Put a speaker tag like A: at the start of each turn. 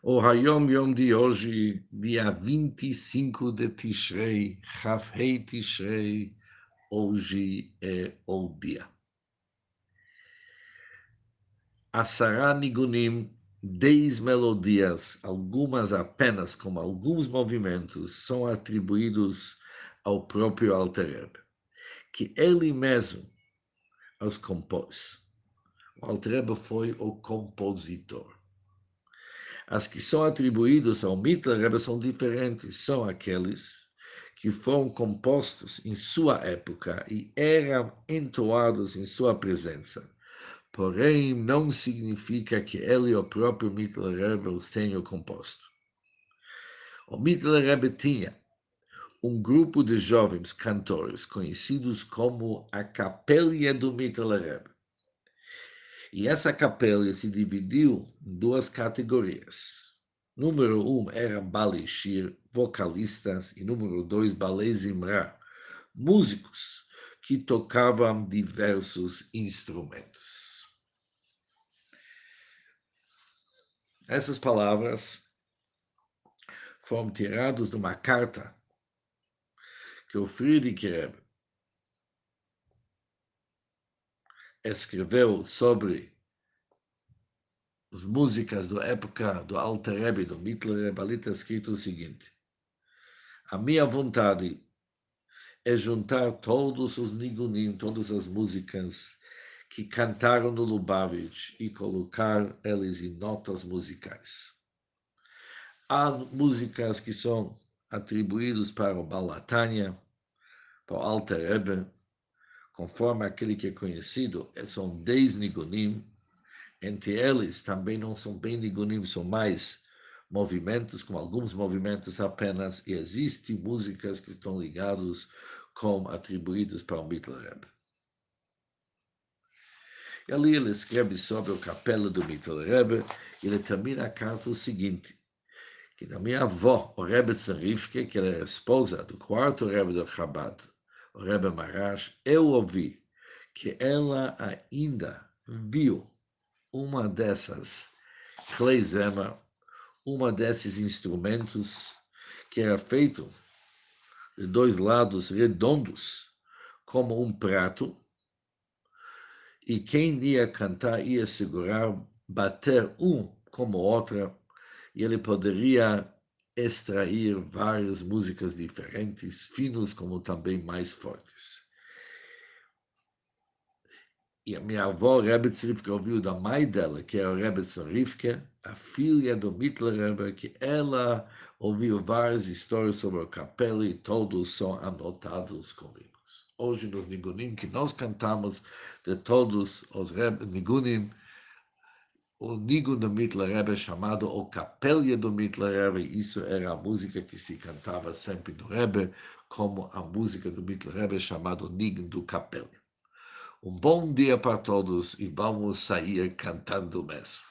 A: O Hayom Yom de hoje, dia 25 de Tishrei, Chafhei Tishrei, hoje é o dia. Asara Nigunim, dez melodias, algumas apenas, como alguns movimentos, são atribuídos ao próprio Alter Rebbe, que ele mesmo os compôs. O Alter Rebbe foi o compositor. As que são atribuídas ao Mittler Rebbe são diferentes, são aqueles que foram compostos em sua época e eram entoados em sua presença. Porém, não significa que ele, o próprio Mittler Rebbe, os tenha composto. O Mittler Rebbe tinha um grupo de jovens cantores conhecidos como a Capelha do Mittler Rebbe. E essa capela se dividiu em duas categorias. Número um eram baleshir, vocalistas, e número dois, balezimra, músicos que tocavam diversos instrumentos. Essas palavras foram tiradas de uma carta que o Friedrich Rebbe escreveu sobre as músicas da época do Alter Rebbe, do Mittler Rebbe, ali está escrito o seguinte, a minha vontade é juntar todos os nigunim, todas as músicas que cantaram no Lubavitch e colocar eles em notas musicais. Há músicas que são atribuídas para o Balatanya, para o Alter Rebbe, conforme aquele que é conhecido, é, são dez nigunim, entre eles também não são bem nigunim, são mais movimentos, com alguns movimentos apenas, e existem músicas que estão ligadas com atribuídas para o Mittler Rebbe. E ali ele escreve sobre o capela do Mittler Rebbe, e ele termina a carta o seguinte, que da minha avó, o Rebbe Tzarifke, que era a esposa do quarto Rebbe do Chabad, Rebbe Marash, eu ouvi que ela ainda viu uma dessas kleizema, uma desses instrumentos que era feito de dois lados redondos, como um prato, e quem ia cantar ia segurar, bater um como outra, e ele poderia extrair várias músicas diferentes, finos como também mais fortes. E a minha avó, Rebbe Tzrifke, ouviu da mãe dela, que é o Rebbe Tzrifke, a filha do Mittler Rebbe, que ela ouviu várias histórias sobre o capela e todos são anotados comigo. Hoje, nos Nigunim que nós cantamos, de todos os Nigunim, o Nigun do Mittler Rebbe chamado O Capelha do Mittler Rebbe. Isso era a música que se cantava sempre do Rebbe, como a música do Mittler Rebbe chamado Nigun do Capelha. Um bom dia para todos e vamos sair cantando mesmo.